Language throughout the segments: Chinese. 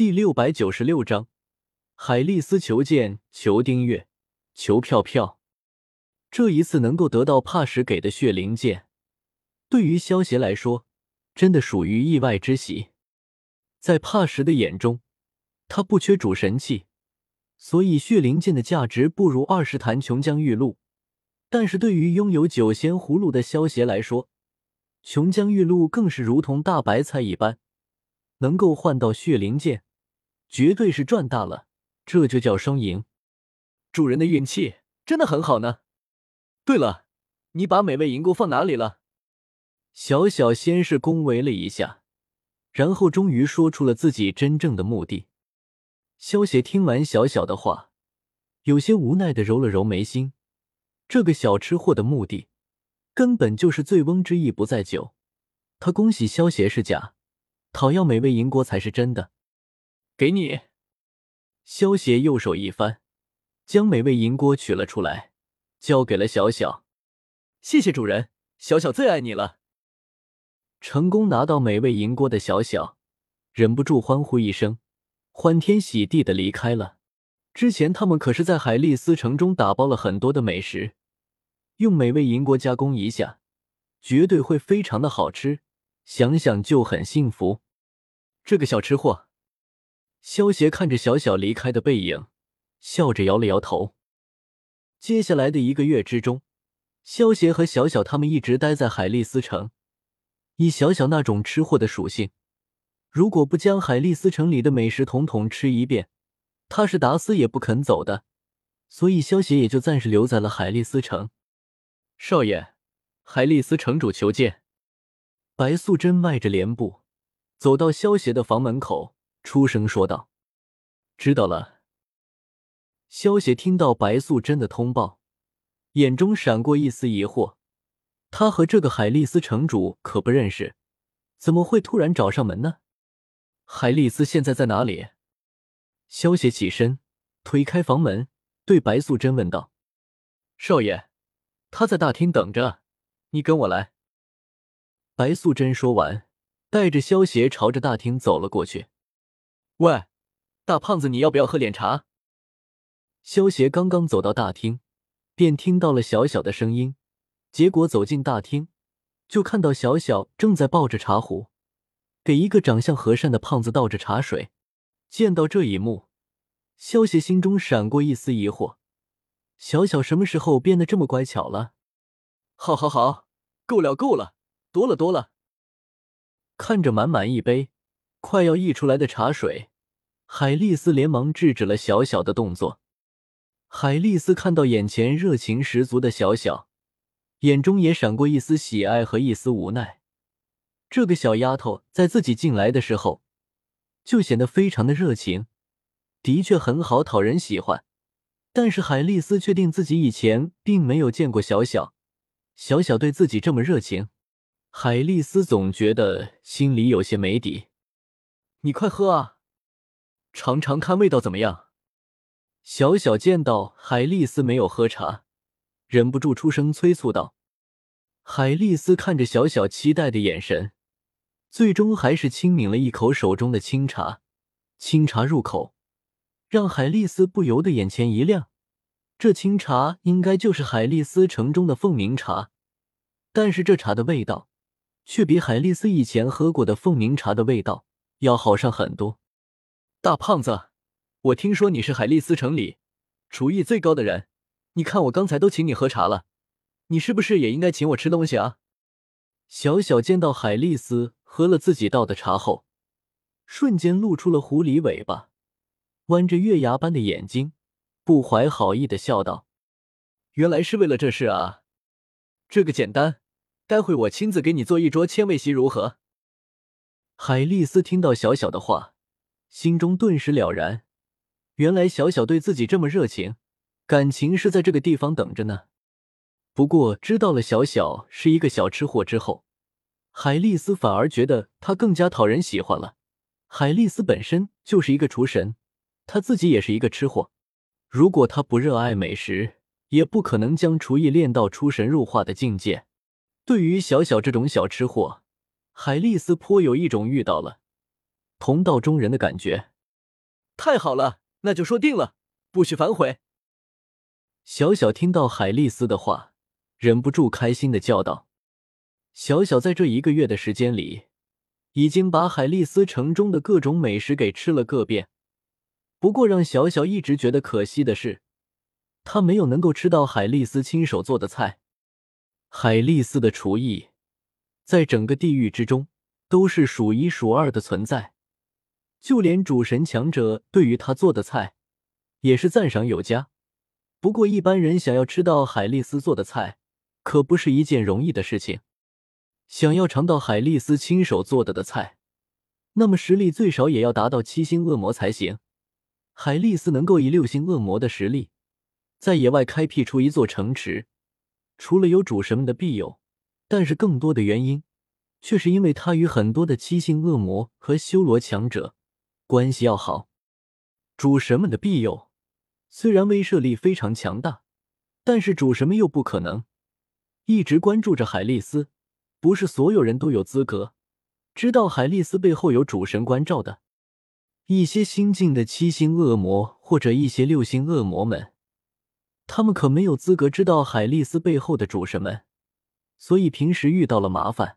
第六百九十六章，海丽丝求见，求订阅，求票票。这一次能够得到帕什给的血灵剑，对于萧协来说，真的属于意外之喜。在帕什的眼中，他不缺主神器，所以血灵剑的价值不如二十坛琼浆玉露。但是对于拥有九仙葫芦的萧协来说，琼浆玉露更是如同大白菜一般，能够换到血灵剑。绝对是赚大了，这就叫双赢。主人的运气真的很好呢。对了，你把美味银锅放哪里了？小小先是恭维了一下，然后终于说出了自己真正的目的。萧协听完小小的话，有些无奈的揉了揉眉心。这个小吃货的目的，根本就是醉翁之意不在酒。他恭喜萧协是假，讨要美味银锅才是真的。给你，萧协右手一翻，将美味银锅取了出来，交给了小小。谢谢主人，小小最爱你了。成功拿到美味银锅的小小，忍不住欢呼一声，欢天喜地的离开了。之前他们可是在海丽丝城中打包了很多的美食，用美味银锅加工一下，绝对会非常的好吃，想想就很幸福。这个小吃货。萧协看着小小离开的背影，笑着摇了摇头。接下来的一个月之中，萧协和小小他们一直待在海丽斯城。以小小那种吃货的属性，如果不将海丽斯城里的美食统统吃一遍，他是打死也不肯走的。所以萧协也就暂时留在了海丽斯城。少爷，海丽斯城主求见。白素贞迈着莲步，走到萧协的房门口。出声说道：“知道了。”萧协听到白素贞的通报，眼中闪过一丝疑惑。他和这个海丽丝城主可不认识，怎么会突然找上门呢？海丽丝现在在哪里？萧协起身，推开房门，对白素贞问道：“少爷，他在大厅等着，你跟我来。”白素贞说完，带着萧协朝着大厅走了过去。喂，大胖子，你要不要喝点茶？萧协刚刚走到大厅，便听到了小小的声音。结果走进大厅，就看到小小正在抱着茶壶，给一个长相和善的胖子倒着茶水。见到这一幕，萧协心中闪过一丝疑惑：小小什么时候变得这么乖巧了？好，好，好，够了，够了，多了，多了。看着满满一杯快要溢出来的茶水。海丽丝连忙制止了小小的动作。海丽丝看到眼前热情十足的小小，眼中也闪过一丝喜爱和一丝无奈。这个小丫头在自己进来的时候，就显得非常的热情，的确很好讨人喜欢。但是海丽丝确定自己以前并没有见过小小，小小对自己这么热情，海丽丝总觉得心里有些没底。你快喝啊！尝尝看味道怎么样？小小见到海丽丝没有喝茶，忍不住出声催促道。海丽丝看着小小期待的眼神，最终还是轻抿了一口手中的清茶。清茶入口，让海丽丝不由得眼前一亮。这清茶应该就是海丽丝城中的凤鸣茶，但是这茶的味道，却比海丽丝以前喝过的凤鸣茶的味道要好上很多。大胖子，我听说你是海丽丝城里厨艺最高的人，你看我刚才都请你喝茶了，你是不是也应该请我吃东西啊？小小见到海丽丝喝了自己倒的茶后，瞬间露出了狐狸尾巴，弯着月牙般的眼睛，不怀好意的笑道：“原来是为了这事啊，这个简单，待会我亲自给你做一桌千味席，如何？”海丽丝听到小小的话。心中顿时了然，原来小小对自己这么热情，感情是在这个地方等着呢。不过知道了小小是一个小吃货之后，海丽丝反而觉得他更加讨人喜欢了。海丽丝本身就是一个厨神，她自己也是一个吃货。如果她不热爱美食，也不可能将厨艺练到出神入化的境界。对于小小这种小吃货，海丽丝颇有一种遇到了。同道中人的感觉。太好了，那就说定了，不许反悔。小小听到海丽丝的话，忍不住开心的叫道：“小小在这一个月的时间里，已经把海丽丝城中的各种美食给吃了个遍。不过让小小一直觉得可惜的是，他没有能够吃到海丽丝亲手做的菜。海丽丝的厨艺，在整个地狱之中都是数一数二的存在。”就连主神强者对于他做的菜，也是赞赏有加。不过一般人想要吃到海丽丝做的菜，可不是一件容易的事情。想要尝到海丽丝亲手做的的菜，那么实力最少也要达到七星恶魔才行。海丽丝能够以六星恶魔的实力，在野外开辟出一座城池，除了有主神们的庇佑，但是更多的原因，却是因为他与很多的七星恶魔和修罗强者。关系要好，主神们的庇佑虽然威慑力非常强大，但是主神们又不可能一直关注着海丽丝。不是所有人都有资格知道海丽丝背后有主神关照的。一些新晋的七星恶魔或者一些六星恶魔们，他们可没有资格知道海丽丝背后的主神们。所以平时遇到了麻烦，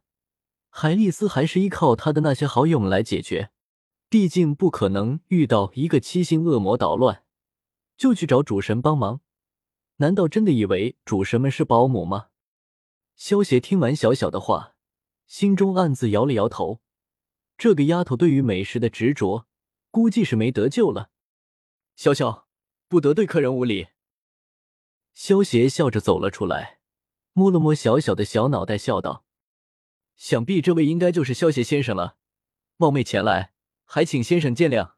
海丽丝还是依靠他的那些好友们来解决。毕竟不可能遇到一个七星恶魔捣乱，就去找主神帮忙。难道真的以为主神们是保姆吗？萧协听完小小的话，心中暗自摇了摇头。这个丫头对于美食的执着，估计是没得救了。小小，不得对客人无礼。萧协笑着走了出来，摸了摸小小的小脑袋，笑道：“想必这位应该就是萧协先生了，冒昧前来。”还请先生见谅。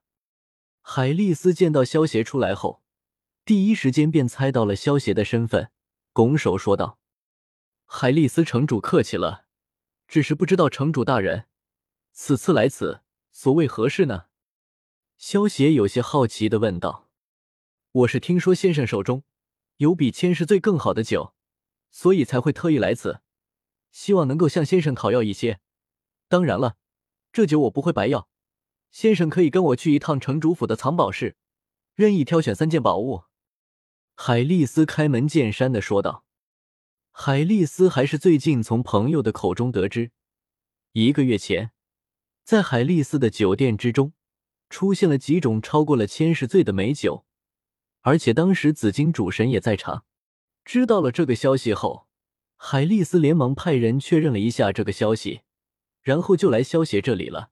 海丽丝见到萧协出来后，第一时间便猜到了萧协的身份，拱手说道：“海丽丝城主客气了，只是不知道城主大人此次来此所为何事呢？”萧协有些好奇的问道：“我是听说先生手中有比千世最更好的酒，所以才会特意来此，希望能够向先生讨要一些。当然了，这酒我不会白要。”先生可以跟我去一趟城主府的藏宝室，任意挑选三件宝物。”海丽丝开门见山的说道。海丽丝还是最近从朋友的口中得知，一个月前，在海丽丝的酒店之中，出现了几种超过了千世醉的美酒，而且当时紫金主神也在场。知道了这个消息后，海丽丝连忙派人确认了一下这个消息，然后就来萧协这里了。